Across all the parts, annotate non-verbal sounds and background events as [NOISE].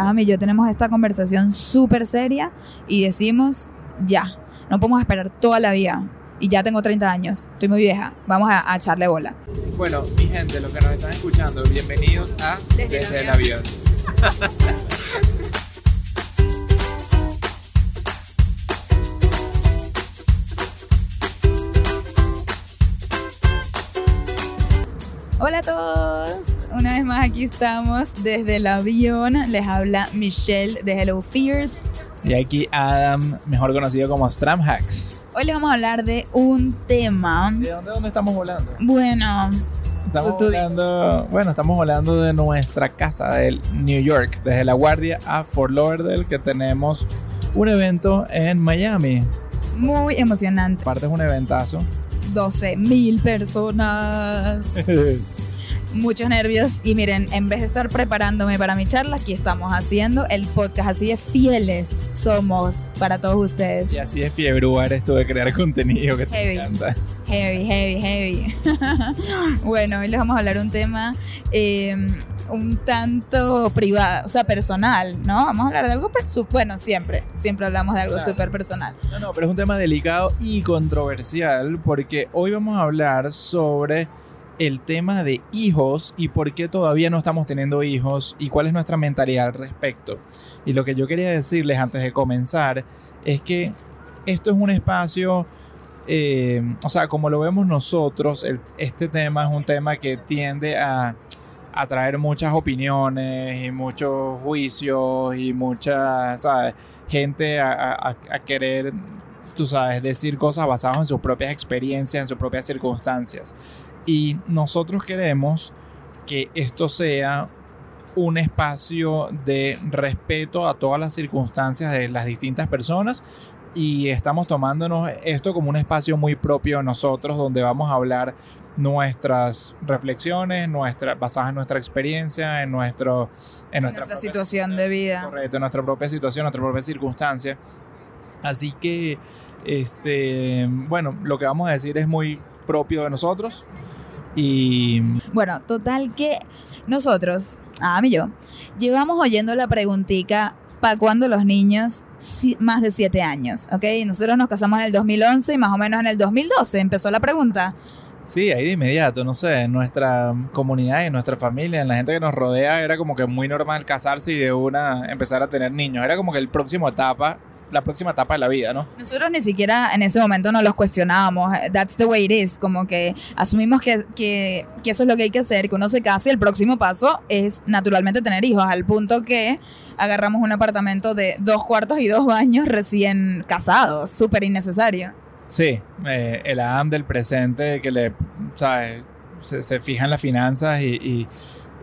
Adam y yo tenemos esta conversación súper seria y decimos, ya, no podemos esperar toda la vida. Y ya tengo 30 años, estoy muy vieja, vamos a, a echarle bola. Bueno, mi gente, los que nos están escuchando, bienvenidos a Desde, el avión. Hola a todos, una vez más aquí estamos desde el avión. Les habla Michelle de Hello Fears. Y aquí Adam, mejor conocido como Stramhacks. Hoy les vamos a hablar de un tema. ¿De dónde, dónde estamos volando? Bueno, Estamos Tú- volando, bueno, estamos volando de nuestra casa del New York, desde La Guardia a Fort Lauderdale, que tenemos un evento en Miami. muy emocionante. Aparte es un eventazo. 12 mil personas. [LAUGHS] Muchos nervios. Y miren, en vez de estar preparándome para mi charla, aquí estamos haciendo el podcast. Así de fieles somos para todos ustedes. y así es fiebre esto de crear contenido que te encanta. Heavy, heavy, heavy. [LAUGHS] bueno, hoy les vamos a hablar un tema eh, un tanto privado, o sea, personal, ¿no? Vamos a hablar de algo, bueno, siempre, siempre hablamos de algo Claro. súper personal. No, no, pero es un tema delicado y controversial porque hoy vamos a hablar sobre el tema de hijos y por qué todavía no estamos teniendo hijos y cuál es nuestra mentalidad al respecto. Y lo que yo quería decirles antes de comenzar es que esto es un espacio, eh, o sea, como lo vemos nosotros, este tema es un tema que tiende a a traer muchas opiniones y muchos juicios y mucha. Gente a, a- a querer, tú sabes, decir cosas basadas en sus propias experiencias, en sus propias circunstancias. Y nosotros queremos que esto sea un espacio de respeto a todas las circunstancias de las distintas personas y estamos tomándonos esto como un espacio muy propio de nosotros donde vamos a hablar nuestras reflexiones, nuestra, basadas en nuestra experiencia, en, nuestro, en nuestra, situación de vida. Correcto, en nuestra propia situación, nuestra propia circunstancia. Así que, este, bueno, lo que vamos a decir es muy propio de nosotros y Bueno, total que nosotros, Adam y yo, llevamos oyendo la preguntica ¿para cuándo los niños? Si- más de 7 años, ¿ok? Nosotros nos casamos en el 2011 y más o menos en el 2012 empezó la pregunta. Sí, ahí de inmediato, no sé, en nuestra comunidad, en nuestra familia, en la gente que nos rodea, era como que muy normal casarse y de una empezar a tener niños. Era como que el próximo etapa, la próxima etapa de la vida, ¿no? Nosotros ni siquiera en ese momento nos los cuestionábamos. That's the way it is. Como que asumimos que, que, que eso es lo que hay que hacer, que uno se case y el próximo paso es naturalmente tener hijos, al punto que agarramos un apartamento de dos cuartos y dos baños recién casados. Súper innecesario. Sí, eh, el Adam del presente que le, ¿sabes? Se, se fija en las finanzas y, y-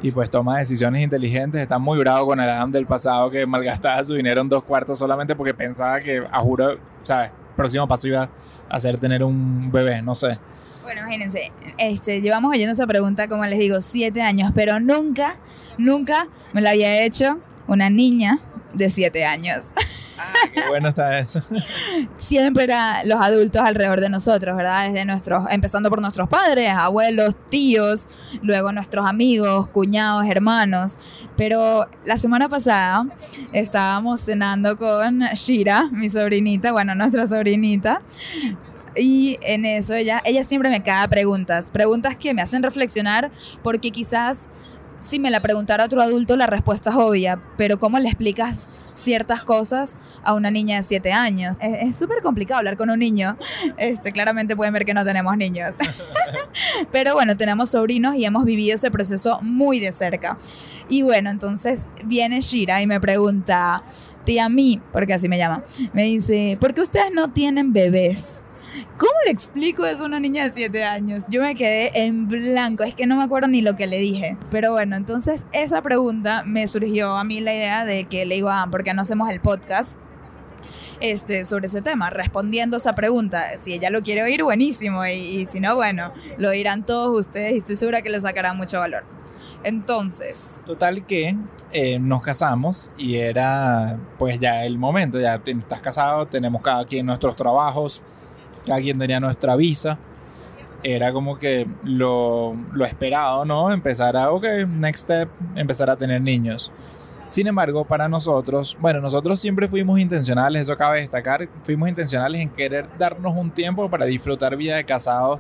y, pues toma decisiones inteligentes. Está muy bravo con el Adam del pasado que malgastaba su dinero en dos cuartos solamente porque pensaba que, a juro, ¿sabes? Próximo paso iba a ser tener un bebé, no sé. Bueno, imagínense, este, llevamos oyendo esa pregunta, como les digo, siete años, pero nunca, nunca me la había hecho una niña de siete años. Ah, qué bueno está eso. [LAUGHS] Siempre eran los adultos alrededor de nosotros, ¿verdad? Desde nuestros, empezando por nuestros padres, abuelos, tíos, luego nuestros amigos, cuñados, hermanos. Pero la semana pasada estábamos cenando con Shira, mi sobrinita, bueno, nuestra sobrinita. Y en eso ella, ella siempre me cae preguntas, preguntas que me hacen reflexionar porque quizás si me la preguntara otro adulto la respuesta es obvia, pero ¿cómo le explicas ciertas cosas a una niña de 7 años? Es súper complicado hablar con un niño. Este, claramente pueden ver que no tenemos niños. [LAUGHS] pero bueno, tenemos sobrinos y hemos vivido ese proceso muy de cerca. Y bueno, entonces viene Shira y me pregunta, tía mí, porque así me llama, me dice, ¿por qué ustedes no tienen bebés? ¿Cómo le explico eso a una niña de 7 años? Yo me quedé en blanco, es que no me acuerdo ni lo que le dije. Pero bueno, entonces esa pregunta me surgió a mí la idea de que le digo, ah, ¿por qué no hacemos el podcast? Este, sobre ese tema, respondiendo esa pregunta. Si ella lo quiere oír, buenísimo. Y, si no, bueno, lo oirán todos ustedes y estoy segura que le sacará mucho valor. Entonces, Total que eh, nos casamos y era pues ya el momento, ya estás casado, tenemos cada quien nuestros trabajos, cada quien tenía nuestra visa. Era como que lo, lo esperado, ¿no? Empezar a, ok, next step, empezar a tener niños. Sin embargo, para nosotros, bueno, nosotros siempre fuimos intencionales, eso cabe destacar, fuimos intencionales en querer darnos un tiempo para disfrutar vida de casados.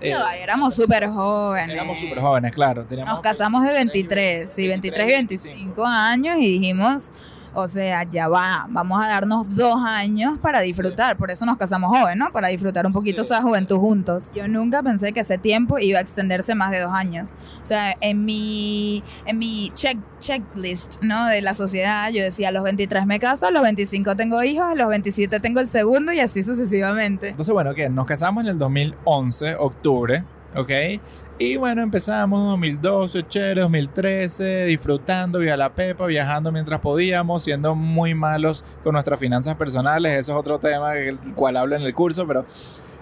Eh, no, éramos súper jóvenes. Éramos súper jóvenes, claro. Nos casamos de 23, sí, 23 y 25 años y dijimos, o sea, ya va, vamos a darnos dos años para disfrutar, por eso nos casamos jóvenes, ¿no? Para disfrutar un poquito esa juventud juntos. Yo nunca pensé que ese tiempo iba a extenderse más de dos años. O sea, en mi, en mi check, checklist, ¿no? De la sociedad, yo decía, a los 23 me caso, a los 25 tengo hijos, a los 27 tengo el segundo y así sucesivamente. Entonces, bueno, ¿qué? Nos casamos en el 2011, octubre, ¿ok? Y bueno, empezamos 2012, chévere, 2013, disfrutando, vía la pepa, viajando mientras podíamos, siendo muy malos con nuestras finanzas personales. Eso es otro tema del cual hablo en el curso, pero...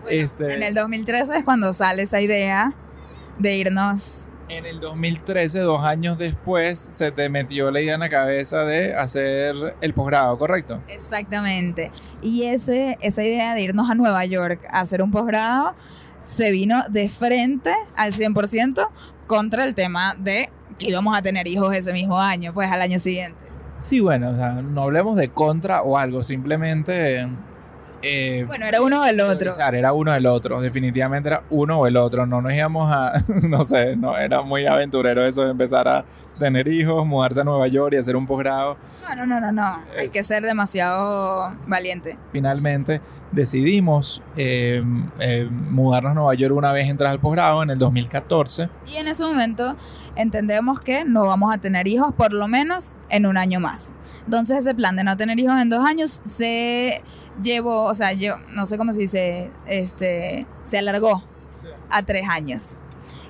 este... En el 2013 es cuando sale esa idea de irnos... En el 2013, dos años después, se te metió la idea en la cabeza de hacer el posgrado, ¿correcto? Exactamente. Y ese, esa idea de irnos a Nueva York a hacer un posgrado se vino de frente al 100% contra el tema de que íbamos a tener hijos ese mismo año, pues al año siguiente. Sí, bueno, o sea, no hablemos de contra o algo, simplemente... Eh, bueno, era uno del otro. Era uno del otro, definitivamente era uno o el otro, no nos íbamos a, [LAUGHS] no sé, no era muy aventurero eso de empezar a tener hijos, mudarse a Nueva York y hacer un posgrado. No, no, no, no, no. Hay que ser demasiado valiente. Finalmente decidimos eh, eh, mudarnos a Nueva York una vez entras al posgrado en el 2014. Y en ese momento entendemos que no vamos a tener hijos por lo menos en un año más. Entonces ese plan de no tener hijos en dos años se llevó, o sea, yo no sé cómo se dice, este, se alargó a tres años.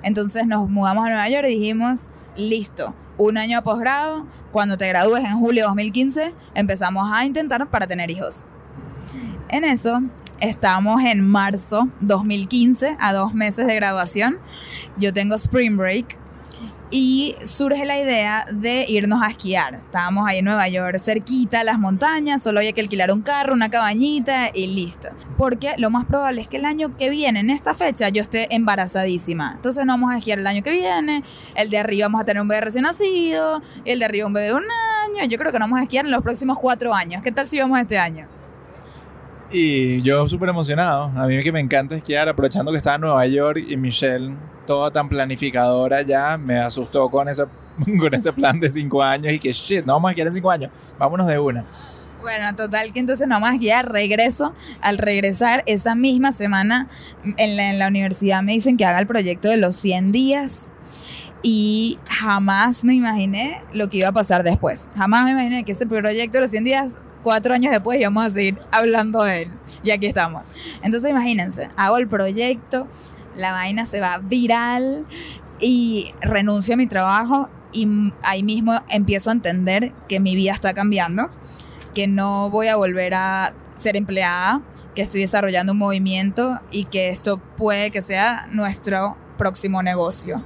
Entonces nos mudamos a Nueva York y dijimos, listo, un año a posgrado, cuando te gradúes en julio de 2015, empezamos a intentar para tener hijos. En eso, estamos en marzo 2015, a dos meses de graduación. Yo tengo Spring Break y surge la idea de irnos a esquiar. Estábamos ahí en Nueva York, cerquita las montañas, solo había que alquilar un carro, una cabañita y listo. Porque lo más probable es que el año que viene, en esta fecha, yo esté embarazadísima. Entonces no vamos a esquiar el año que viene, el de arriba vamos a tener un bebé recién nacido, el de arriba un bebé de un año. Yo creo que no vamos a esquiar en los próximos cuatro años. ¿Qué tal si vamos este año? Y yo súper emocionado. A mí que me encanta esquiar, aprovechando que estaba en Nueva York y Michelle, toda tan planificadora ya, me asustó con ese, [LAUGHS] con ese plan de cinco años y que shit, no vamos a en cinco años, vámonos de una. Bueno, total que entonces no más esquiar, regreso. Al regresar esa misma semana en la, en la universidad me dicen que haga el proyecto de los 100 días y jamás me imaginé lo que iba a pasar después. Jamás me imaginé que ese proyecto de los 100 días cuatro años después y vamos a seguir hablando de él. Y aquí estamos. Entonces imagínense, hago el proyecto, la vaina se va viral y renuncio a mi trabajo y ahí mismo empiezo a entender que mi vida está cambiando, que no voy a volver a ser empleada, que estoy desarrollando un movimiento y que esto puede que sea nuestro próximo negocio.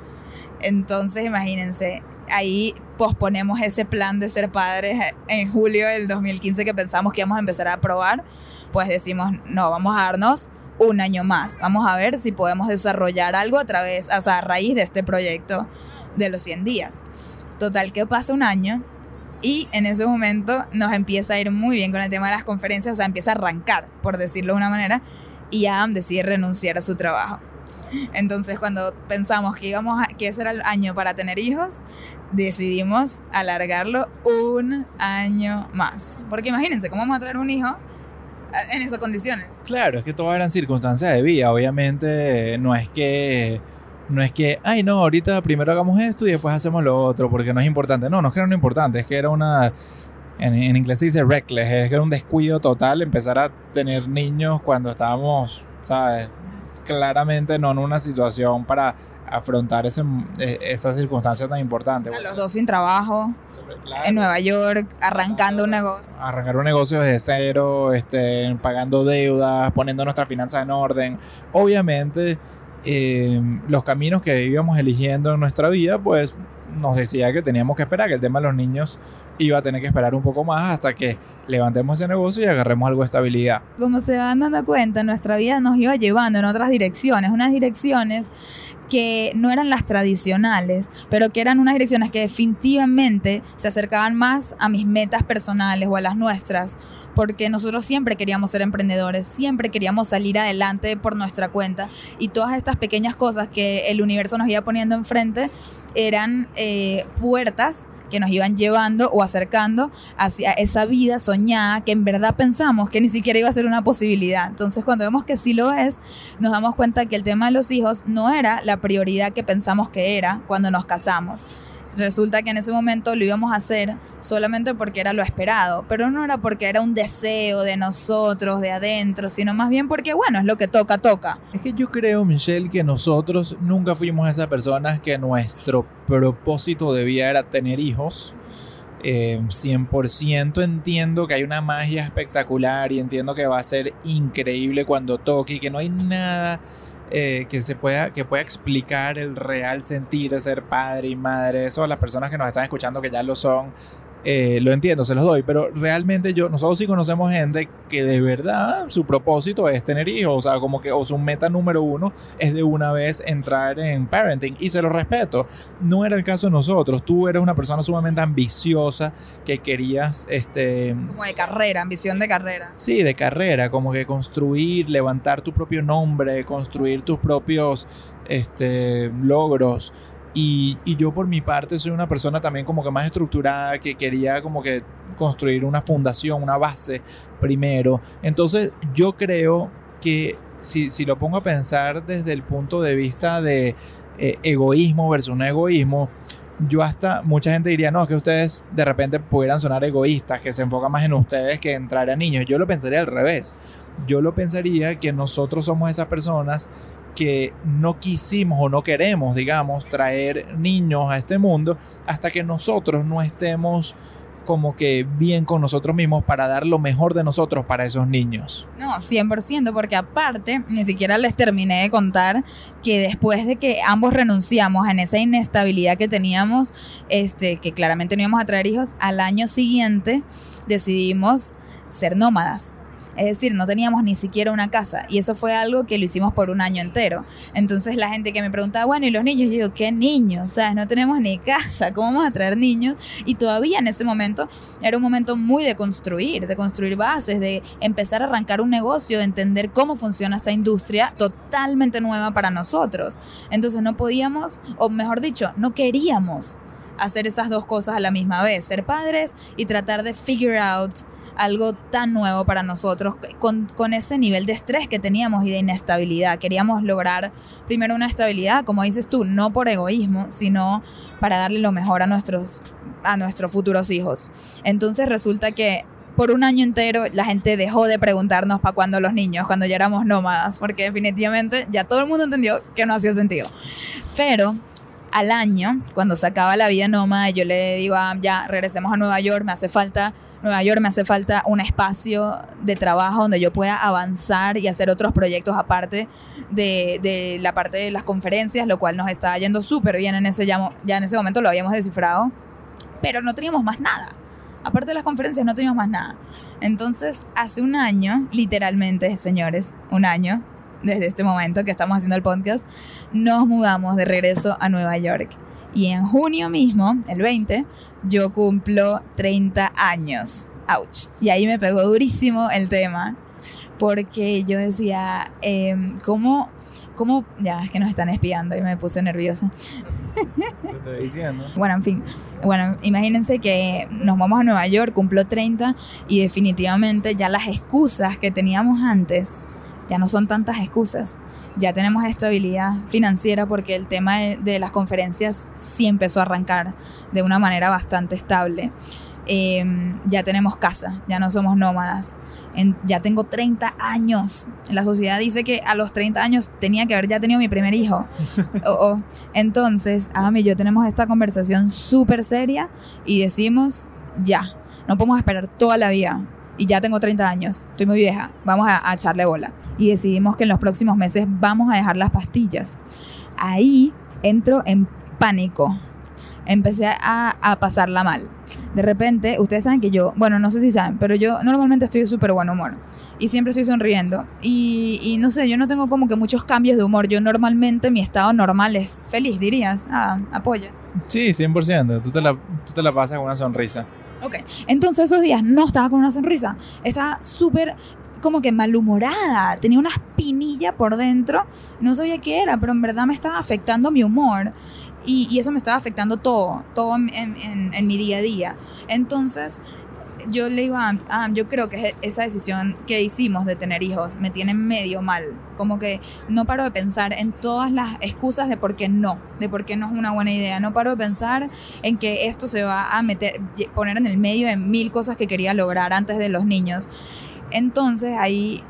Entonces imagínense, ahí posponemos ese plan de ser padres en julio del 2015 que pensamos que íbamos a empezar a probar, pues decimos, no, vamos a darnos un año más. Vamos a ver si podemos desarrollar algo a través, o sea, a raíz de este proyecto de los 100 días. Total que pasa un año y en ese momento nos empieza a ir muy bien con el tema de las conferencias, o sea, empieza a arrancar, por decirlo de una manera, y Adam decide renunciar a su trabajo. Entonces, cuando pensamos que íbamos que ese era el año para tener hijos, decidimos alargarlo un año más. Porque imagínense, ¿cómo vamos a traer un hijo en esas condiciones? Claro, es que todas eran circunstancias de vida. Obviamente, no es que. No es que, ay, no, ahorita primero hagamos esto y después hacemos lo otro, porque no es importante. No, no es que era importante, es que era una. En, en inglés se dice reckless, es que era un descuido total empezar a tener niños cuando estábamos, ¿sabes? claramente no en una situación para afrontar ese, eh, esa circunstancia tan importante. los dos sin trabajo, en Nueva York, arrancando un negocio. Arrancar un negocio desde cero, este, pagando deudas, poniendo nuestras finanzas en orden. Obviamente, eh, los caminos que íbamos eligiendo en nuestra vida, pues nos decía que teníamos que esperar, que el tema de los niños iba a tener que esperar un poco más hasta que levantemos ese negocio y agarremos algo de estabilidad. Como se van dando cuenta, nuestra vida nos iba llevando en otras direcciones, unas direcciones que no eran las tradicionales, pero que eran unas direcciones que definitivamente se acercaban más a mis metas personales o a las nuestras, porque nosotros siempre queríamos ser emprendedores, siempre queríamos salir adelante por nuestra cuenta y todas estas pequeñas cosas que el universo nos iba poniendo enfrente eran eh, puertas que nos iban llevando o acercando hacia esa vida soñada que en verdad pensamos que ni siquiera iba a ser una posibilidad. Entonces cuando vemos que sí lo es, nos damos cuenta que el tema de los hijos no era la prioridad que pensamos que era cuando nos casamos resulta que en ese momento lo íbamos a hacer solamente porque era lo esperado, pero no era porque era un deseo de nosotros, de adentro, sino más bien porque, bueno, es lo que toca, toca. Es que yo creo, Michelle, que nosotros nunca fuimos esas personas que nuestro propósito debía era tener hijos. 100% eh, entiendo que hay una magia espectacular y entiendo que va a ser increíble cuando toque y que no hay nada eh, que se pueda, que pueda explicar el real sentir de ser padre y madre. Eso las personas que nos están escuchando que ya lo son, eh, lo entiendo, se los doy, pero realmente yo, nosotros sí conocemos gente que de verdad su propósito es tener hijos, o sea, como que o su meta número uno es de una vez entrar en parenting y se lo respeto. No era el caso de nosotros, tú eres una persona sumamente ambiciosa que querías, este... Como de carrera, ambición de carrera. Sí, de carrera, como que construir, levantar tu propio nombre, construir tus propios, este, logros. Y, yo por mi parte soy una persona también como que más estructurada, que quería como que construir una fundación, una base primero. Entonces yo creo que si, si lo pongo a pensar desde el punto de vista de eh, egoísmo versus un egoísmo, yo hasta mucha gente diría, no, que ustedes de repente pudieran sonar egoístas, que se enfocan más en ustedes que en traer a niños. Yo lo pensaría al revés. Yo lo pensaría que nosotros somos esas personas que no quisimos o no queremos, digamos, traer niños a este mundo hasta que nosotros no estemos como que bien con nosotros mismos para dar lo mejor de nosotros para esos niños. No, 100%, porque aparte, ni siquiera les terminé de contar que después de que ambos renunciamos en esa inestabilidad que teníamos, este, que claramente no íbamos a traer hijos, al año siguiente decidimos ser nómadas. Es decir, no teníamos ni siquiera una casa y eso fue algo que lo hicimos por un año entero. Entonces la gente que me preguntaba, bueno, ¿y los niños? Yo digo, ¿qué niños? Sea, no tenemos ni casa, [LAUGHS] ¿cómo vamos a traer niños? Y todavía en ese momento era un momento muy de construir, de construir bases, de empezar a arrancar un negocio, de entender cómo funciona esta industria totalmente nueva para nosotros. Entonces no podíamos, o mejor dicho, no queríamos hacer esas dos cosas a la misma vez, ser padres y tratar de figure out algo tan nuevo para nosotros, con, ese nivel de estrés que teníamos y de inestabilidad. Queríamos lograr primero una estabilidad, como dices tú, no por egoísmo, sino para darle lo mejor a nuestros, a nuestros futuros hijos. Entonces resulta que por un año entero la gente dejó de preguntarnos para cuándo los niños, cuando ya éramos nómadas, porque definitivamente ya todo el mundo entendió que no hacía sentido. Pero al año, cuando se acaba la vida nómada, yo le digo, ah, ya regresemos a Nueva York, me hace falta Nueva York me hace falta un espacio de trabajo donde yo pueda avanzar y hacer otros proyectos aparte de, la parte de las conferencias, lo cual nos está yendo súper bien en ese, ya, ya en ese momento lo habíamos descifrado, pero no teníamos más nada. Aparte de las conferencias no teníamos más nada. Entonces, hace un año, literalmente, señores, un año, desde este momento que estamos haciendo el podcast, nos mudamos de regreso a Nueva York. Y en junio mismo, el 20, yo cumplo 30 años. Ouch. Y ahí me pegó durísimo el tema. Porque yo decía, em, ¿cómo, ¿cómo? Ya, es que nos están espiando y me puse nerviosa. Te diciendo. Bueno, en fin. Bueno, imagínense que nos vamos a Nueva York, cumplo 30 y definitivamente ya las excusas que teníamos antes ya no son tantas excusas ya tenemos estabilidad financiera porque el tema de, las conferencias sí empezó a arrancar de una manera bastante estable. Em, ya tenemos casa, ya no somos nómadas. ya tengo 30 años. La sociedad dice que a los 30 años tenía que haber ya tenido mi primer hijo. [LAUGHS] Entonces, Ami y yo tenemos esta conversación súper seria y decimos, ya, no podemos esperar toda la vida y ya tengo 30 años, estoy muy vieja, vamos a, echarle bola. Y decidimos que en los próximos meses vamos a dejar las pastillas. Ahí entro en pánico. Empecé a, a pasarla mal. de repente, ustedes saben que yo, bueno, no sé si saben, pero yo normalmente estoy de súper buen humor y siempre estoy sonriendo. Y, y no sé, yo no tengo como que muchos cambios de humor. Yo normalmente mi estado normal es feliz, dirías. Ah, apoyas. Sí, 100%. Tú te la, tú te la pasas con una sonrisa. Ok, entonces esos días no estaba con una sonrisa, estaba súper como que malhumorada, tenía una espinilla por dentro, no sabía qué era, pero en verdad me estaba afectando mi humor y, eso me estaba afectando todo, todo en, en- en mi día a día. Entonces yo le digo a Am, "Am, yo creo que esa decisión que hicimos de tener hijos me tiene medio mal, como que no paro de pensar en todas las excusas de por qué no, de por qué no es una buena idea, no paro de pensar en que esto se va a meter, poner en el medio de mil cosas que quería lograr antes de los niños. Entonces ahí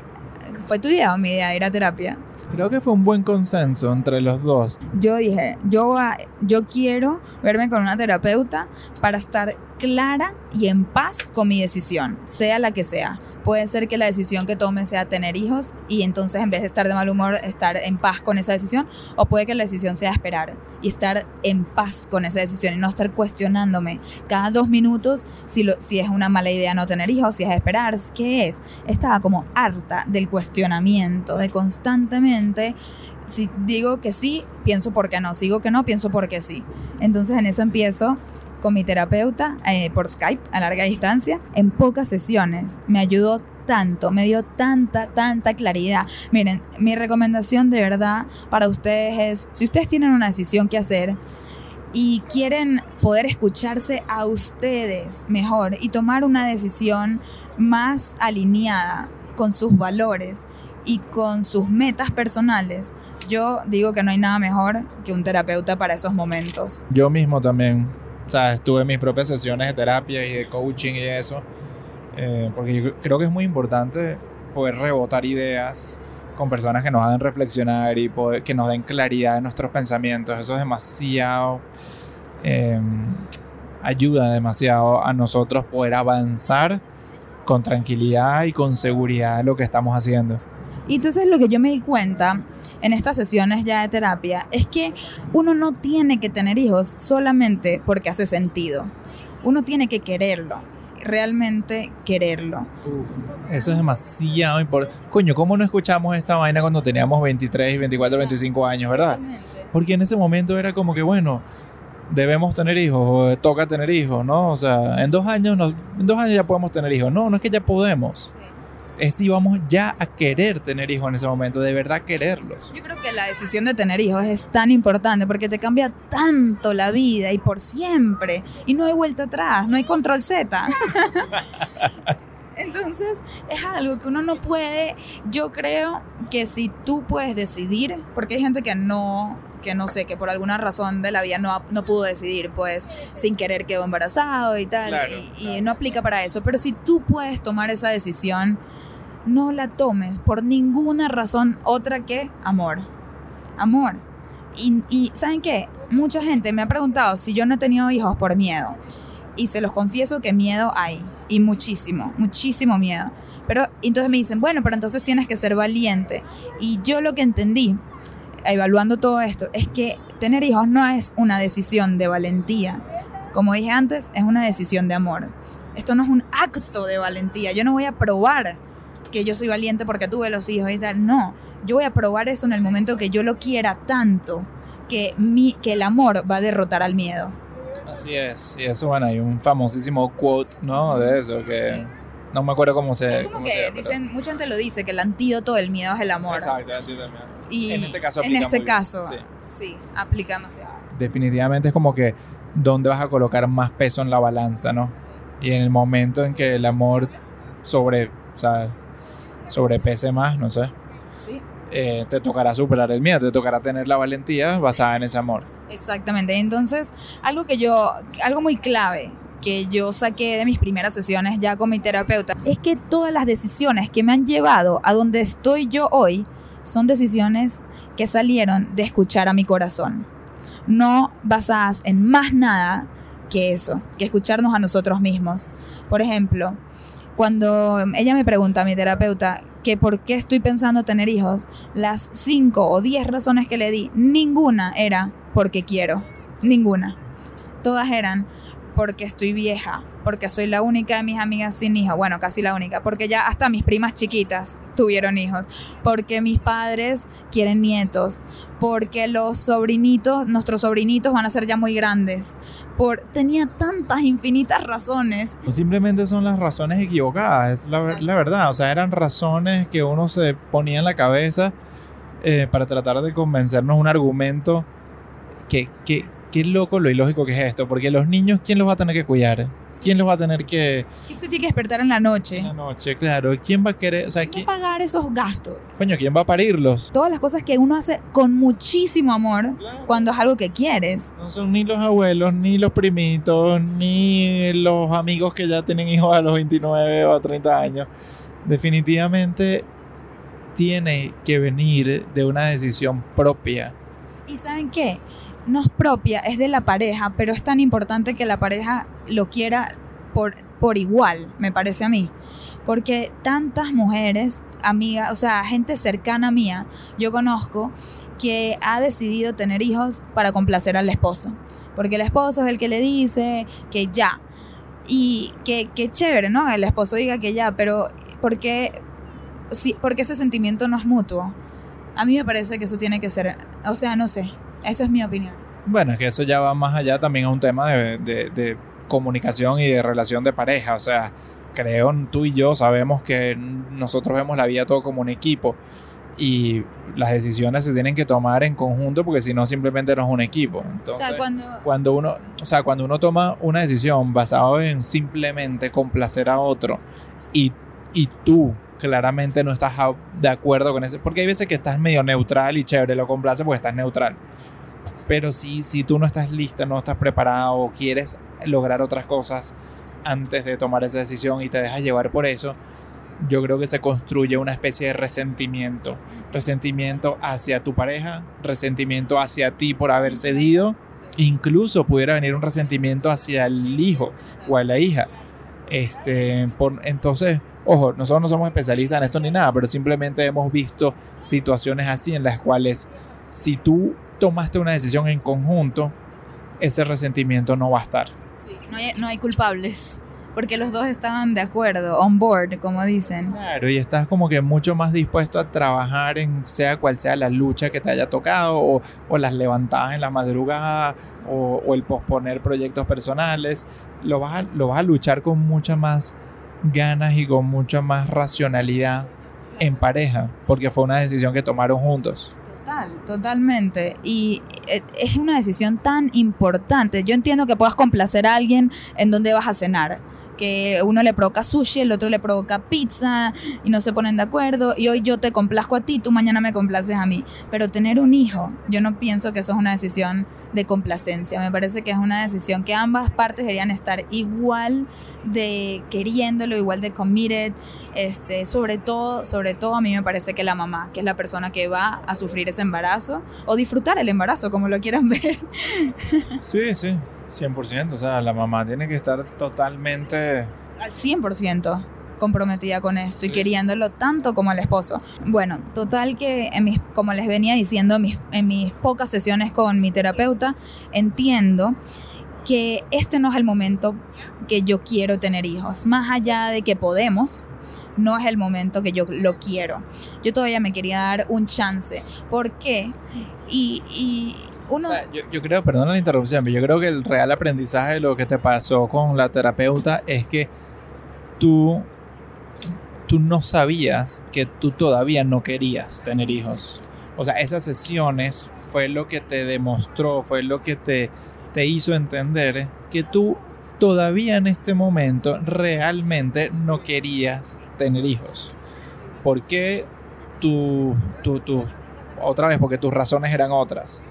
fue tu idea o mi idea ir a terapia. Creo que fue un buen consenso entre los dos. Yo dije, yo, yo quiero verme con una terapeuta para estar clara y en paz con mi decisión, sea la que sea. Puede ser que la decisión que tome sea tener hijos y entonces en vez de estar de mal humor, estar en paz con esa decisión, o puede que la decisión sea esperar y estar en paz con esa decisión y no estar cuestionándome cada dos minutos si, lo, si es una mala idea no tener hijos, si es esperar, qué es. Estaba como harta del cuestionamiento, de constantemente si digo que sí, pienso por qué no. Si digo que no, pienso por qué sí. Entonces en eso empiezo con mi terapeuta eh, por Skype a larga distancia en pocas sesiones. Me ayudó tanto, me dio tanta, tanta claridad. Miren, mi recomendación de verdad para ustedes es, si ustedes tienen una decisión que hacer y quieren poder escucharse a ustedes mejor y tomar una decisión más alineada con sus valores y con sus metas personales, yo digo que no hay nada mejor que un terapeuta para esos momentos. Yo mismo también, o sea, estuve en mis propias sesiones de terapia y de coaching y eso, eh, porque yo creo que es muy importante poder rebotar ideas con personas que nos hagan reflexionar y poder- que nos den claridad en nuestros pensamientos. Eso es demasiado, eh, ayuda demasiado a nosotros poder avanzar con tranquilidad y con seguridad en lo que estamos haciendo. Y entonces lo que yo me di cuenta en estas sesiones ya de terapia es que uno no tiene que tener hijos solamente porque hace sentido. Uno tiene que quererlo, realmente quererlo. Eso es demasiado importante. Coño, ¿cómo no escuchamos esta vaina cuando teníamos 23, 24, 25 años, verdad? Porque en ese momento era como que, bueno, debemos tener hijos o toca tener hijos, ¿no? O sea, en dos años, no- en dos años ya podemos tener hijos. No, no es que ya podemos. Es si vamos ya a querer tener hijos en ese momento, de verdad quererlos. Yo creo que la decisión de tener hijos es tan importante porque te cambia tanto la vida y por siempre. Y no hay vuelta atrás, no hay control Z. [LAUGHS] Entonces es algo que uno no puede, yo creo que si tú puedes decidir, porque hay gente que no, que no sé, que por alguna razón de la vida no, no pudo decidir, pues sin querer quedó embarazado y tal, Claro, y, y no aplica para eso, pero si tú puedes tomar esa decisión, no la tomes por ninguna razón otra que amor. Amor. Y, y ¿saben qué? Mucha gente me ha preguntado si yo no he tenido hijos por miedo. Y se los confieso que miedo hay. Y muchísimo, muchísimo miedo. Pero entonces me dicen, bueno, pero entonces tienes que ser valiente. Y yo lo que entendí, evaluando todo esto, es que tener hijos no es una decisión de valentía. Como dije antes, es una decisión de amor. Esto no es un acto de valentía. Yo no voy a probar que yo soy valiente porque tuve los hijos y tal. No, yo voy a probar eso en el momento que yo lo quiera tanto que, mi, que el amor va a derrotar al miedo. Así es. Y eso, bueno, hay un famosísimo quote, ¿no? De eso, que no me acuerdo cómo se... es como cómo que se llama, pero- dicen, mucha gente lo dice, que el antídoto del miedo es el amor. Exacto, a ti también. Y En este caso en aplica este muy bien, caso, sí. sí, aplica demasiado. definitivamente es como que dónde vas a colocar más peso en la balanza, ¿no? Y en el momento en que el amor sobre, o sea, sobrepese más, no sé, Sí, eh, te tocará superar el miedo, te tocará tener la valentía basada en ese amor. exactamente. Entonces, algo que yo, algo muy clave que yo saqué de mis primeras sesiones ya con mi terapeuta es que todas las decisiones que me han llevado a donde estoy yo hoy son decisiones que salieron de escuchar a mi corazón, no basadas en más nada que eso, que escucharnos a nosotros mismos. Por ejemplo, cuando ella me pregunta a mi terapeuta que por qué estoy pensando tener hijos, las cinco o diez razones que le di, ninguna era porque quiero, ninguna. Todas eran porque estoy vieja, porque soy la única de mis amigas sin hijos, bueno, casi la única, porque ya hasta mis primas chiquitas tuvieron hijos, porque mis padres quieren nietos, porque los sobrinitos, nuestros sobrinitos van a ser ya muy grandes, por tenía tantas infinitas razones. Simplemente son las razones equivocadas, es la, la verdad, o sea, eran razones que uno se ponía en la cabeza eh, para tratar de convencernos un argumento que, que, qué loco lo ilógico que es esto, porque los niños, ¿quién los va a tener que cuidar? ¿Quién los va a tener que... ¿Quién se tiene que despertar en la noche? En la noche, claro, ¿quién va a querer, o sea, ¿Quién ¿quién, va a pagar esos gastos? coño, ¿quién va a parirlos? Todas las cosas que uno hace con muchísimo amor cuando es algo que quieres. No son ni los abuelos, ni los primitos, ni los amigos que ya tienen hijos a los 29 o a 30 años. Definitivamente tiene que venir de una decisión propia. ¿Y saben qué? No es propia, es de la pareja, pero es tan importante que la pareja lo quiera por, por igual, me parece a mí. Porque tantas mujeres, amigas, o sea, gente cercana mía, yo conozco, que ha decidido tener hijos para complacer al esposo. Porque el esposo es el que le dice que ya. Y que, que chévere, ¿no? El esposo diga que ya, pero ¿por qué, sí, porque ese sentimiento no es mutuo? A mí me parece que eso tiene que ser, o sea, no sé, eso es mi opinión. Bueno, es que eso ya va más allá también a un tema de, de- de comunicación y de relación de pareja. O sea, creo tú y yo sabemos que nosotros vemos la vida todo como un equipo y las decisiones se tienen que tomar en conjunto porque si no simplemente no es un equipo. Entonces, o sea, cuando... cuando uno, o sea, cuando uno toma una decisión basada en simplemente complacer a otro y, y tú claramente no estás de acuerdo con eso, porque hay veces que estás medio neutral y chévere, lo complace porque estás neutral. Pero si, si tú no estás lista, no estás preparado o quieres lograr otras cosas antes de tomar esa decisión y te dejas llevar por eso, yo creo que se construye una especie de resentimiento. Resentimiento hacia tu pareja, resentimiento hacia ti por haber cedido, incluso pudiera venir un resentimiento hacia el hijo o a la hija. Este, por, entonces, ojo, nosotros no somos especialistas en esto ni nada, pero simplemente hemos visto situaciones así en las cuales si tú tomaste una decisión en conjunto, ese resentimiento no va a estar. Sí, no hay, no hay culpables, porque los dos estaban de acuerdo, on board, como dicen. Claro, y estás como que mucho más dispuesto a trabajar en sea cual sea la lucha que te haya tocado, o, o las levantadas en la madrugada, o, o el posponer proyectos personales. Lo vas, a, lo vas a luchar con muchas más ganas y con mucha más racionalidad en pareja, porque fue una decisión que tomaron juntos. Total, totalmente. Y eh, es una decisión tan importante. Yo entiendo que puedas complacer a alguien en donde vas a cenar. Que uno le provoca sushi, el otro le provoca pizza y no se ponen de acuerdo. Y hoy yo te complazco a ti, tú mañana me complaces a mí. Pero tener un hijo, yo no pienso que eso es una decisión de complacencia. Me parece que es una decisión que ambas partes deberían estar igual de queriéndolo, igual de committed. Este, sobre todo, sobre todo a mí me parece que la mamá, que es la persona que va a sufrir ese embarazo o disfrutar el embarazo, como lo quieran [LAUGHS] ver. Sí, sí, 100%. O sea, la mamá tiene que estar totalmente... Al 100% comprometida con esto y Sí. queriéndolo tanto como el esposo. Bueno, total que en mis, como les venía diciendo en mis, en mis pocas sesiones con mi terapeuta, entiendo que este no es el momento que yo quiero tener hijos. Más allá de que podemos, no es el momento que yo lo quiero. Yo todavía me quería dar un chance. ¿Por qué? Y, y uno... O sea, yo, yo creo, perdona la interrupción, pero yo creo que el real aprendizaje de lo que te pasó con la terapeuta es que tú, tú no sabías que tú todavía no querías tener hijos. O sea, esas sesiones fue lo que te demostró, fue lo que te, te hizo entender que tú todavía en este momento realmente no querías tener hijos. ¿Por qué tú, tú, tú, otra vez, porque tus razones eran otras?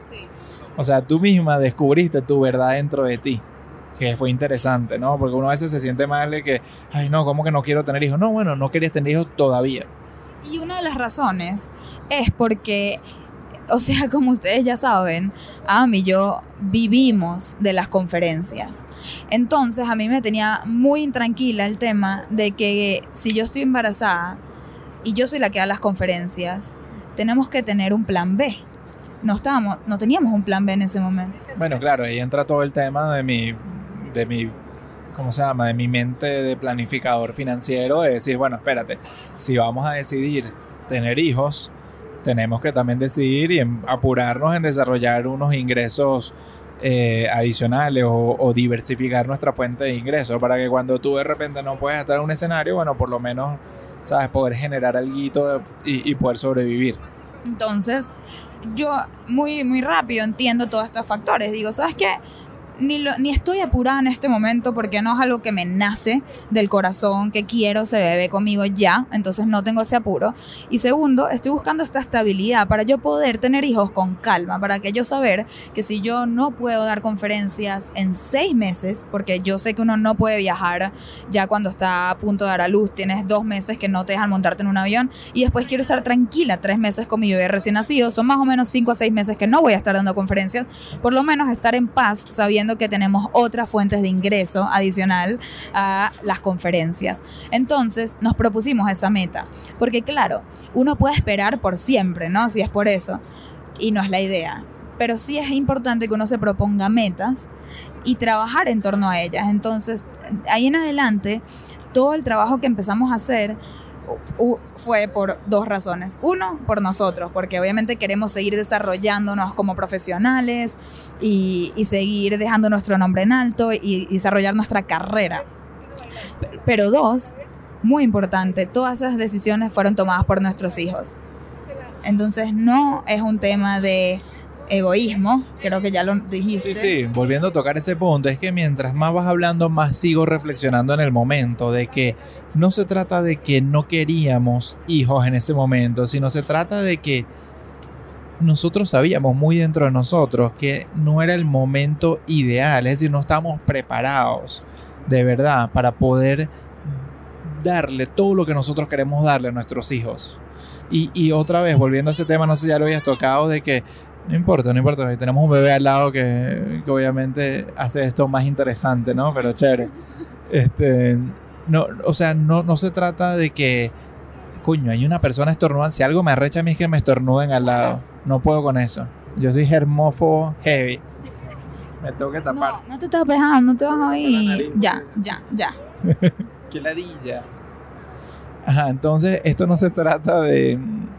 O sea, tú misma descubriste tu verdad dentro de ti. Que fue interesante, ¿no? Porque uno a veces se siente mal de que, ay, no, ¿cómo que no quiero tener hijos? No, bueno, no querías tener hijos todavía. Y una de las razones es porque, o sea, [LAUGHS] como ustedes ya saben, Ami y yo vivimos de las conferencias. Entonces a mí me tenía muy intranquila el tema de que si yo estoy embarazada y yo soy la que da las conferencias, tenemos que tener un plan B. No, estábamos, no teníamos un plan B en ese momento. Bueno, claro, ahí entra todo el tema de mi, de mi, ¿cómo se llama? De mi mente de planificador financiero, de decir, bueno, espérate, si vamos a decidir tener hijos, tenemos que también decidir y en- apurarnos en desarrollar unos ingresos eh, adicionales o, o diversificar nuestra fuente de ingresos para que cuando tú de repente no puedes estar en un escenario, bueno, por lo menos, sabes, poder generar algo y, y poder sobrevivir. Entonces, yo muy, muy rápido entiendo todos estos factores. Digo, ¿sabes qué? Ni, ni estoy apurada en este momento porque no es algo que me nace del corazón, que quiero, se bebe conmigo ya, entonces no tengo ese apuro. Y segundo, estoy buscando esta estabilidad para yo poder tener hijos con calma, para que yo saber que si yo no puedo dar conferencias en seis meses, porque yo sé que uno no puede viajar ya cuando está a punto de dar a luz, tienes dos meses que no te dejan montarte en un avión, y después quiero estar tranquila tres meses con mi bebé recién nacido, son más o menos cinco a seis meses que no voy a estar dando conferencias, por lo menos estar en paz sabiendo que tenemos otras fuentes de ingreso adicional a las conferencias. Entonces nos propusimos esa meta, porque claro, uno puede esperar por siempre, ¿no? Si es por eso, y no es la idea, pero sí es importante que uno se proponga metas y trabajar en torno a ellas. Entonces, ahí en adelante, todo el trabajo que empezamos a hacer fue por dos razones. Uno, por nosotros, porque obviamente queremos seguir desarrollándonos como profesionales y, seguir dejando nuestro nombre en alto y, desarrollar nuestra carrera. Pero dos, muy importante, todas esas decisiones fueron tomadas por nuestros hijos. Entonces no es un tema de egoísmo, creo que ya lo dijiste. Sí, sí, volviendo a tocar ese punto, es que mientras más vas hablando, más sigo reflexionando en el momento de que no se trata de que no queríamos hijos en ese momento, sino se trata de que nosotros sabíamos muy dentro de nosotros que no era el momento ideal, es decir, no estamos preparados de verdad para poder darle todo lo que nosotros queremos darle a nuestros hijos. Y, y otra vez, volviendo a ese tema, no sé si ya lo habías tocado, de que no importa, no importa. Tenemos un bebé al lado que, que obviamente hace esto más interesante, ¿no? Pero chévere. Este, no, o sea, no, no se trata de que, coño, hay una persona estornudando. Si algo me arrecha a mí es que me estornuden al lado. No puedo con eso. Yo soy germófobo heavy. Me tengo que tapar. No, no te estás pejando, no te vas a oír. Ya, ya, ya. [LAUGHS] ¡Qué ladilla! Ajá, entonces esto no se trata de.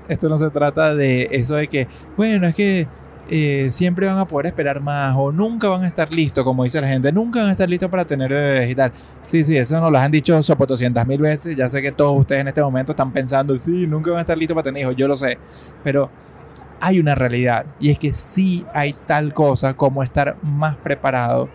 Esto no se trata de eso de que, bueno, es que eh, siempre van a poder esperar más o nunca van a estar listos, como dice la gente, nunca van a estar listos para tener bebés y. Sí, sí, eso nos lo han dicho sopo 200 mil veces. Ya sé que todos ustedes en este momento están pensando, sí, nunca van a estar listos para tener hijos, yo lo sé. Pero hay una realidad y es que sí hay tal cosa como estar más preparado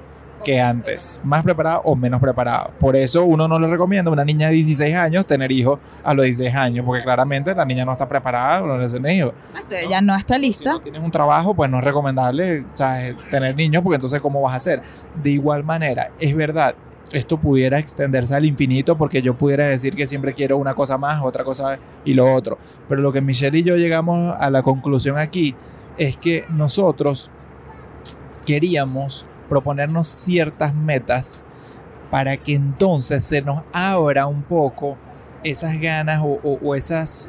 que antes, más preparado o menos preparado. Por eso uno no le recomienda a una niña de 16 años tener hijos a los 16 años, porque claramente la niña no está preparada para tener hijos. Exacto, ella no está Si lista. no tienes un trabajo, pues no es recomendable ¿sabes? tener niños, porque entonces ¿cómo vas a hacer? De igual manera, es verdad, esto pudiera extenderse al infinito porque yo pudiera decir que siempre quiero una cosa más, otra cosa y lo otro. Pero lo que Michelle y yo llegamos a la conclusión aquí es que nosotros queríamos proponernos ciertas metas para que entonces se nos abra un poco esas ganas o, esas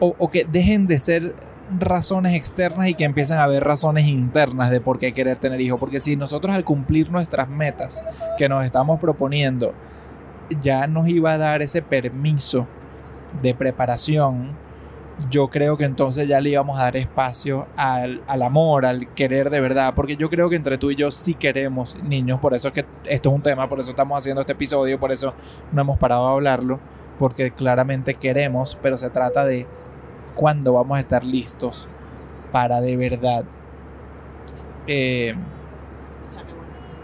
o, que dejen de ser razones externas y que empiecen a haber razones internas de por qué querer tener hijos. Porque si nosotros al cumplir nuestras metas que nos estamos proponiendo ya nos iba a dar ese permiso de preparación yo creo que entonces ya le íbamos a dar espacio al, al amor, al querer de verdad, porque yo creo que entre tú y yo sí queremos niños, por eso es que esto es un tema, por eso estamos haciendo este episodio, por eso no hemos parado de hablarlo, porque claramente queremos, pero se trata de cuándo vamos a estar listos para de verdad, eh,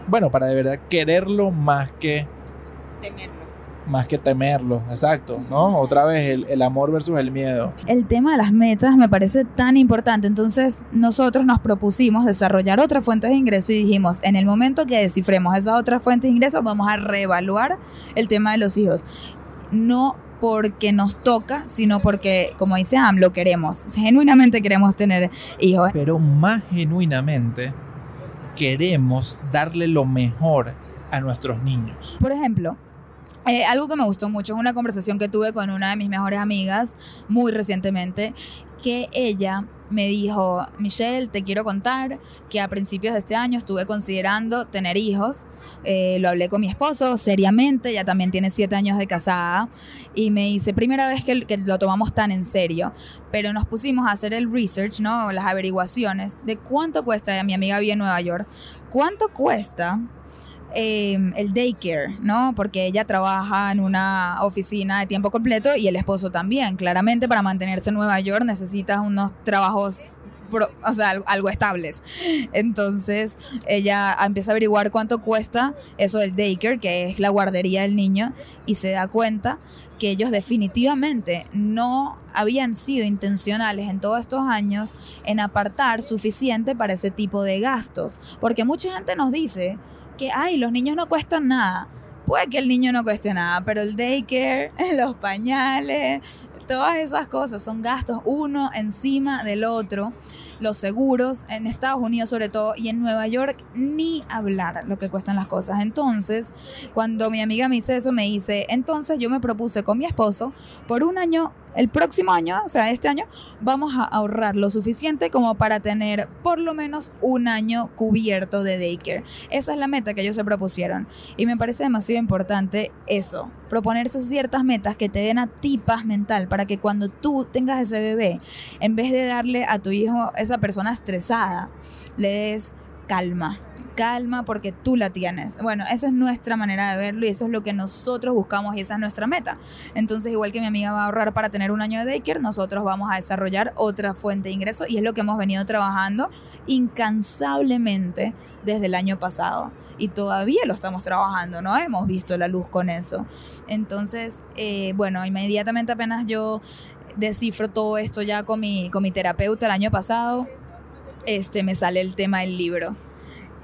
bueno, para de verdad quererlo más que más que temerlo, exacto, ¿no? Otra vez el, el amor versus el miedo. El tema de las metas me parece tan importante. Entonces, nosotros nos propusimos desarrollar otras fuentes de ingreso y dijimos, en el momento que descifremos esas otras fuentes de ingreso, vamos a reevaluar el tema de los hijos. No porque nos toca, sino porque, como dice Am, lo queremos. Genuinamente queremos tener hijos. Pero más genuinamente queremos darle lo mejor a nuestros niños. Por ejemplo, Eh, algo que me gustó mucho es una conversación que tuve con una de mis mejores amigas muy recientemente, que ella me dijo, Michelle, te quiero contar que a principios de este año estuve considerando tener hijos. Eh, lo hablé con mi esposo seriamente, ella también tiene siete años de casada, y me dice, primera vez que, que lo tomamos tan en serio, pero nos pusimos a hacer el research, ¿no? Las averiguaciones de cuánto cuesta, mi amiga vive en Nueva York, cuánto cuesta eh, el daycare, ¿no? Porque ella trabaja en una oficina de tiempo completo y el esposo también. Claramente para mantenerse en Nueva York necesitas unos trabajos o sea, algo estables. Entonces, ella empieza a averiguar cuánto cuesta eso del daycare, que es la guardería del niño, y se da cuenta que ellos definitivamente no habían sido intencionales en todos estos años en apartar suficiente para ese tipo de gastos. Porque mucha gente nos dice, que, ay, los niños no cuestan nada. Puede que el niño no cueste nada, pero el daycare, [LAUGHS] los pañales, todas esas cosas son gastos uno encima del otro. Los seguros en Estados Unidos sobre todo y en Nueva York ni hablar lo que cuestan las cosas. Entonces, cuando mi amiga me dice eso, me dice, entonces yo me propuse con mi esposo por un año el próximo año, o sea, este año, vamos a ahorrar lo suficiente como para tener por lo menos un año cubierto de daycare. Esa es la meta que ellos se propusieron. Y me parece demasiado importante eso, proponerse ciertas metas que te den a ti paz mental para que cuando tú tengas ese bebé, en vez de darle a tu hijo esa persona estresada, le des calma, calma porque tú la tienes. Bueno, esa es nuestra manera de verlo y eso es lo que nosotros buscamos y esa es nuestra meta. Entonces, igual que mi amiga va a ahorrar para tener un año de daycare, nosotros vamos a desarrollar otra fuente de ingreso y es lo que hemos venido trabajando incansablemente desde el año pasado y todavía lo estamos trabajando, ¿no? Hemos visto la luz con eso. Entonces, eh, bueno, inmediatamente apenas yo descifro todo esto ya con mi, con mi terapeuta el año pasado, este, me sale el tema del libro.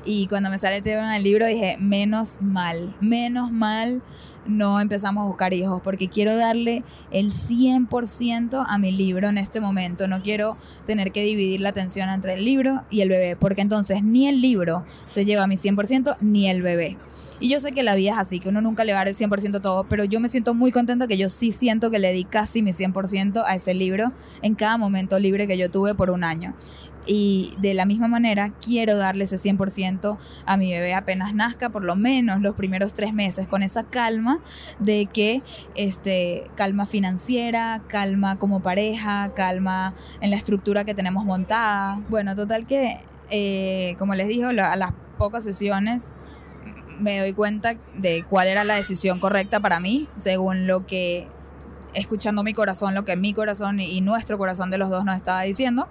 Y cuando me sale el tema del libro dije, menos mal, menos mal no empezamos a buscar hijos, porque quiero darle el 100% a mi libro en este momento. No quiero tener que dividir la atención entre el libro y el bebé, porque entonces ni el libro se lleva mi 100% ni el bebé. Y yo sé que la vida es así, que uno nunca le va a dar el 100% todo, pero yo me siento muy contenta que yo sí siento que le di casi mi 100% a ese libro en cada momento libre que yo tuve por un año. Y de la misma manera quiero darle ese 100% a mi bebé apenas nazca, por lo menos los primeros tres meses, con esa calma de que, este, calma financiera, calma como pareja, calma en la estructura que tenemos montada. Bueno, total que, eh, como les digo, a las pocas sesiones me doy cuenta de cuál era la decisión correcta para mí, según lo que, escuchando mi corazón, lo que mi corazón y nuestro corazón de los dos nos estaba diciendo.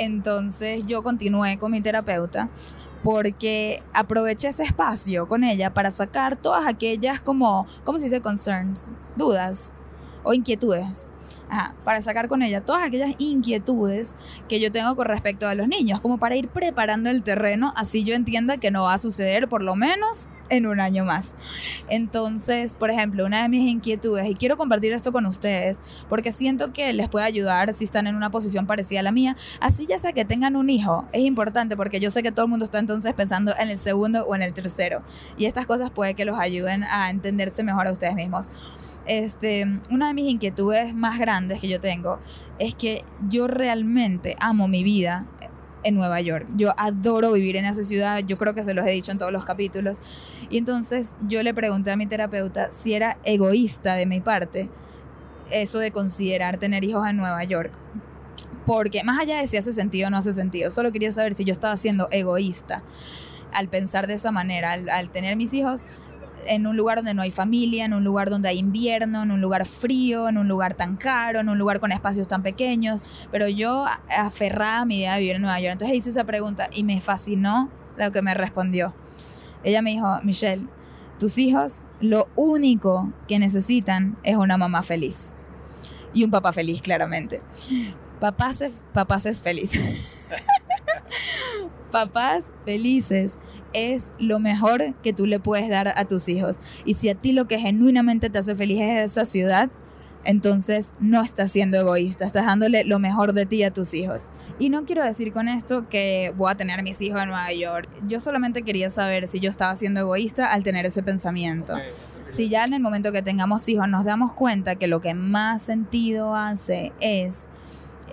Entonces yo continué con mi terapeuta porque aproveché ese espacio con ella para sacar todas aquellas como, ¿cómo se dice? Concerns, dudas o inquietudes. para sacar con ella todas aquellas inquietudes que yo tengo con respecto a los niños, como para ir preparando el terreno, así yo entienda que no va a suceder por lo menos en un año más. Entonces, por ejemplo, una de mis inquietudes, y quiero compartir esto con ustedes, porque siento que les puede ayudar si están en una posición parecida a la mía, así ya sea que tengan un hijo, es importante porque yo sé que todo el mundo está entonces pensando en el segundo o en el tercero, y estas cosas puede que los ayuden a entenderse mejor a ustedes mismos. Este, una de mis inquietudes más grandes que yo tengo es que yo realmente amo mi vida en Nueva York. Yo adoro vivir en esa ciudad, yo creo que se los he dicho en todos los capítulos. Y entonces yo le pregunté a mi terapeuta si era egoísta de mi parte eso de considerar tener hijos en Nueva York. Porque más allá de si hace sentido o no hace sentido, solo quería saber si yo estaba siendo egoísta al pensar de esa manera, al, al tener mis hijos en un lugar donde no hay familia, en un lugar donde hay invierno, en un lugar frío, en un lugar tan caro, en un lugar con espacios tan pequeños. Pero yo aferrada a mi idea de vivir en Nueva York. Entonces hice esa pregunta y me fascinó lo que me respondió. Ella me dijo, Michelle, tus hijos lo único que necesitan es una mamá feliz. Y un papá feliz, claramente. Papás, papás es feliz. [LAUGHS] papás felices es lo mejor que tú le puedes dar a tus hijos. Y si a ti lo que genuinamente te hace feliz es esa ciudad, entonces no estás siendo egoísta, estás dándole lo mejor de ti a tus hijos. Y no quiero decir con esto que voy a tener mis hijos en Nueva York. Yo solamente quería saber si yo estaba siendo egoísta al tener ese pensamiento. si ya en el momento que tengamos hijos nos damos cuenta que lo que más sentido hace es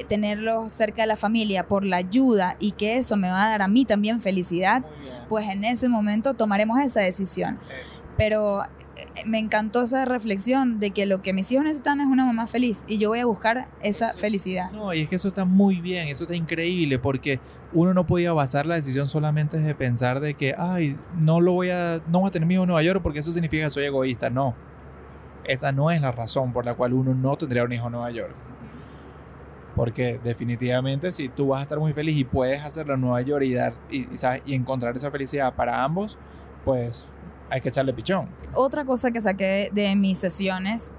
tenerlos cerca de la familia por la ayuda y que eso me va a dar a mí también felicidad, pues en ese momento tomaremos esa decisión. Eso. Pero eh, me encantó esa reflexión de que lo que mis hijos necesitan es una mamá feliz y yo voy a buscar esa Eso es- felicidad. No, y es que eso está muy bien, eso está increíble, porque uno no podía basar la decisión solamente de pensar de que, ay, no lo voy a, no voy a tener mi hijo en Nueva York porque eso significa que soy egoísta. No, esa no es la razón por la cual uno no tendría un hijo en Nueva York. Porque definitivamente si tú vas a estar muy feliz y puedes hacerlo en Nueva York y, y, ¿sabes? y encontrar esa felicidad para ambos, pues hay que echarle pichón. Otra cosa que saqué de mis sesiones,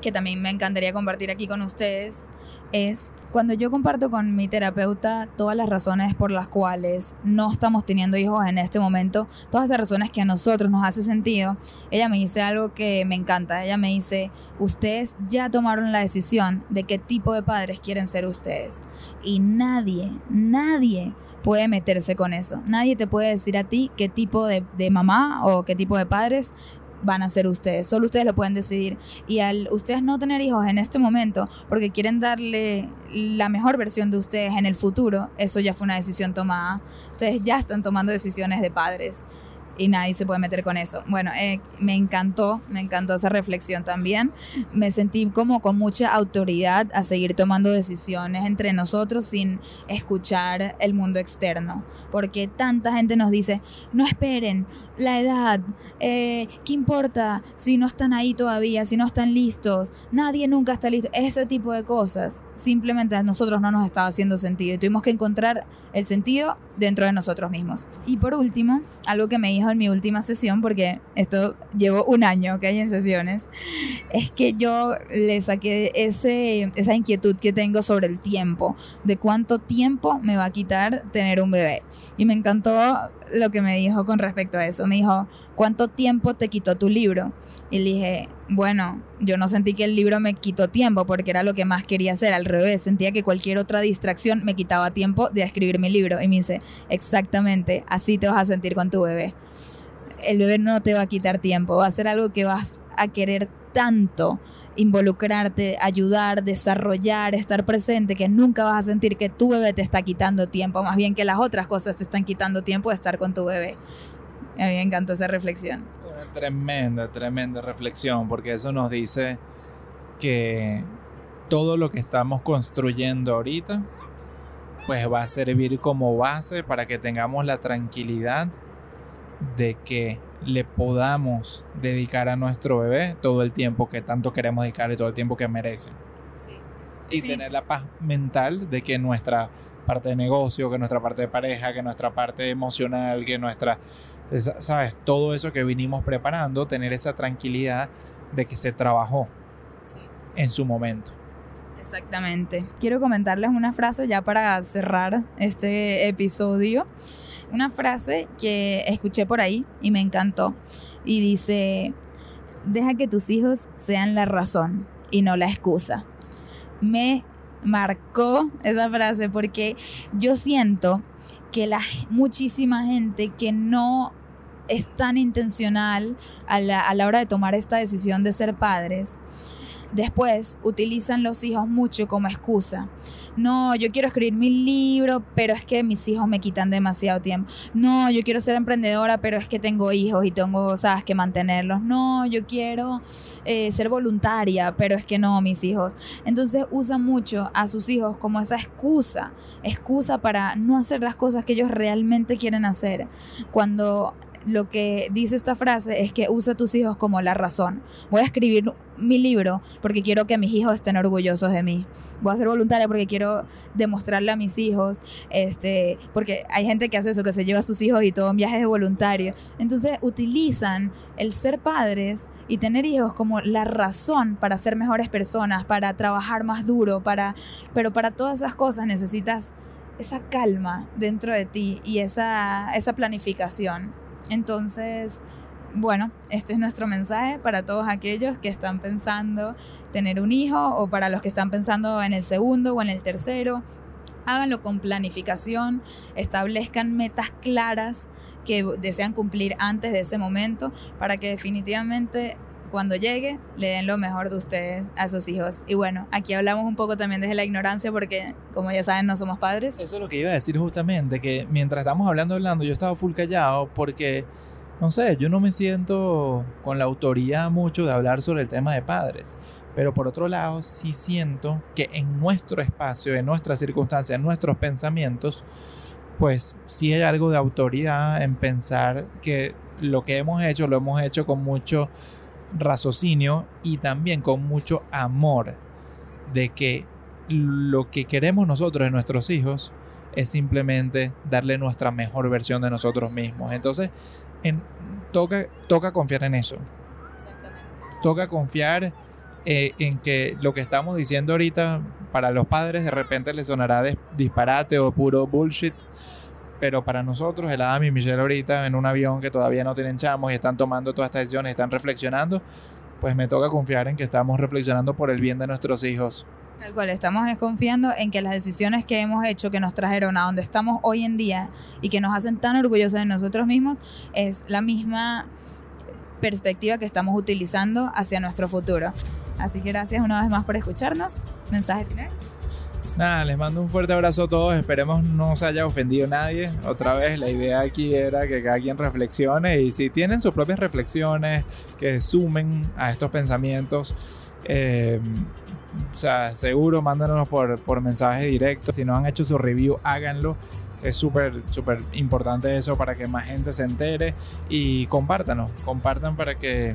que también me encantaría compartir aquí con ustedes, es cuando yo comparto con mi terapeuta todas las razones por las cuales no estamos teniendo hijos en este momento, todas esas razones que a nosotros nos hace sentido, ella me dice algo que me encanta. Ella me dice, ustedes ya tomaron la decisión de qué tipo de padres quieren ser ustedes. Y nadie, nadie puede meterse con eso. Nadie te puede decir a ti qué tipo de, de mamá o qué tipo de padres van a ser ustedes. Solo ustedes lo pueden decidir. Y al ustedes no tener hijos en este momento, porque quieren darle la mejor versión de ustedes en el futuro, eso ya fue una decisión tomada. Ustedes ya están tomando decisiones de padres y nadie se puede meter con eso. Bueno, eh, me encantó, me encantó esa reflexión también. Me sentí como con mucha autoridad a seguir tomando decisiones entre nosotros sin escuchar el mundo externo. Porque tanta gente nos dice, no esperen, la edad, eh, ¿qué importa si no están ahí todavía, si no están listos? Nadie nunca está listo. Ese tipo de cosas simplemente a nosotros no nos estaba haciendo sentido y tuvimos que encontrar el sentido dentro de nosotros mismos. Y por último, algo que me dijo en mi última sesión, porque esto llevo un año que hay en sesiones, es que yo le saqué ese, esa inquietud que tengo sobre el tiempo, de cuánto tiempo me va a quitar tener un bebé. Y me encantó lo que me dijo con respecto a eso. Me dijo, ¿cuánto tiempo te quitó tu libro? Y le dije, bueno, yo no sentí que el libro me quitó tiempo porque era lo que más quería hacer. Al revés, sentía que cualquier otra distracción me quitaba tiempo de escribir mi libro. Y me dice, exactamente, así te vas a sentir con tu bebé. El bebé no te va a quitar tiempo, va a ser algo que vas a querer tanto involucrarte, ayudar, desarrollar, estar presente, que nunca vas a sentir que tu bebé te está quitando tiempo, más bien que las otras cosas te están quitando tiempo de estar con tu bebé. A mí me encantó esa reflexión. Una tremenda, tremenda reflexión, porque eso nos dice que todo lo que estamos construyendo ahorita, pues va a servir como base para que tengamos la tranquilidad de que le podamos dedicar a nuestro bebé todo el tiempo que tanto queremos dedicar y todo el tiempo que merece. Y Sí. tener la paz mental de que nuestra parte de negocio, que nuestra parte de pareja, que nuestra parte emocional, que nuestra, ¿sabes? Todo eso que vinimos preparando, tener esa tranquilidad de que se trabajó en su momento. Exactamente. Quiero comentarles una frase ya para cerrar este episodio. Una frase que escuché por ahí y me encantó. Y dice, deja que tus hijos sean la razón y no la excusa. Me marcó esa frase porque yo siento que la muchísima gente que no es tan intencional a la, a la hora de tomar esta decisión de ser padres, después utilizan los hijos mucho como excusa. No, yo quiero escribir mi libro, pero es que mis hijos me quitan demasiado tiempo. No, yo quiero ser emprendedora, pero es que tengo hijos y tengo, sabes, que mantenerlos. No, yo quiero eh, ser voluntaria, pero es que no, mis hijos. Entonces usan mucho a sus hijos como esa excusa, excusa para no hacer las cosas que ellos realmente quieren hacer. Cuando lo que dice esta frase es que usa a tus hijos como la razón. Voy a escribir mi libro porque quiero que mis hijos estén orgullosos de mí. Voy a ser voluntaria porque quiero demostrarle a mis hijos, este, porque hay gente que hace eso, que se lleva a sus hijos y todo en viajes de voluntario. Entonces utilizan el ser padres y tener hijos como la razón para ser mejores personas, para trabajar más duro, para, pero para todas esas cosas necesitas esa calma dentro de ti y esa, esa planificación. Entonces, bueno, este es nuestro mensaje para todos aquellos que están pensando tener un hijo o para los que están pensando en el segundo o en el tercero. Háganlo con planificación, establezcan metas claras que desean cumplir antes de ese momento para que definitivamente cuando llegue, le den lo mejor de ustedes a sus hijos. Y bueno, aquí hablamos un poco también desde la ignorancia porque, como ya saben, no somos padres. Eso es lo que iba a decir justamente, que mientras estamos hablando, hablando, yo estaba full callado porque, no sé, yo no me siento con la autoridad mucho de hablar sobre el tema de padres. Pero por otro lado, sí siento que en nuestro espacio, en nuestras circunstancias, en nuestros pensamientos, pues sí hay algo de autoridad en pensar que lo que hemos hecho lo hemos hecho con mucho raciocinio y también con mucho amor de que lo que queremos nosotros en nuestros hijos es simplemente darle nuestra mejor versión de nosotros mismos. Entonces, en, toca, toca confiar en eso. Toca confiar eh, en que lo que estamos diciendo ahorita para los padres de repente les sonará de disparate o puro bullshit. Pero para nosotros, el Adam y Michelle ahorita en un avión que todavía no tienen chamos y están tomando todas estas decisiones, están reflexionando, pues me toca confiar en que estamos reflexionando por el bien de nuestros hijos. Tal cual, estamos confiando en que las decisiones que hemos hecho, que nos trajeron a donde estamos hoy en día y que nos hacen tan orgullosos de nosotros mismos, es la misma perspectiva que estamos utilizando hacia nuestro futuro. Así que gracias una vez más por escucharnos. Mensaje final. Nada, les mando un fuerte abrazo a todos. Esperemos no se haya ofendido nadie. Otra vez, la idea aquí era que cada quien reflexione y si tienen sus propias reflexiones que sumen a estos pensamientos, eh, o sea, seguro mándanos por, por mensaje directo. Si no han hecho su review, háganlo. Es súper, súper importante eso para que más gente se entere y compártanos. Compartan para que,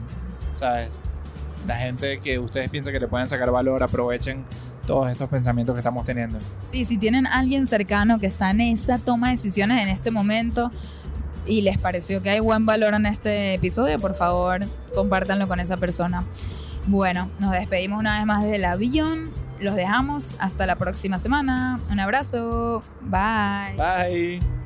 la gente que ustedes piensan que le pueden sacar valor aprovechen todos estos pensamientos que estamos teniendo. Sí, si tienen alguien cercano que está en esa toma de decisiones en este momento y les pareció que hay buen valor en este episodio, por favor, compártanlo con esa persona. Bueno, nos despedimos una vez más desde el avión. Los dejamos hasta la próxima semana. Un abrazo. Bye. Bye.